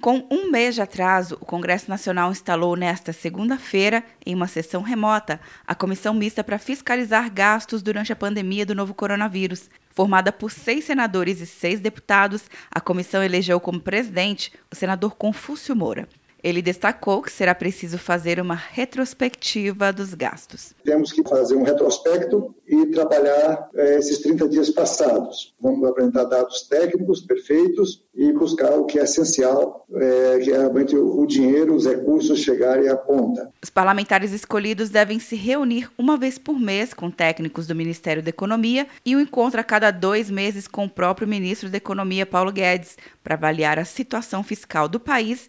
Com um mês de atraso, o Congresso Nacional instalou nesta segunda-feira, em uma sessão remota, a Comissão Mista para fiscalizar gastos durante a pandemia do novo coronavírus. Formada por seis senadores e seis deputados, a comissão elegeu como presidente o senador Confúcio Moura. Ele destacou que será preciso fazer uma retrospectiva dos gastos. Temos que fazer um retrospecto e trabalhar é, esses 30 dias passados. Vamos apresentar dados técnicos perfeitos e buscar o que é essencial, é, que é realmente o dinheiro, os recursos chegarem à ponta. Os parlamentares escolhidos devem se reunir uma vez por mês com técnicos do Ministério da Economia e um encontro a cada dois meses com o próprio ministro da Economia, Paulo Guedes, para avaliar a situação fiscal do país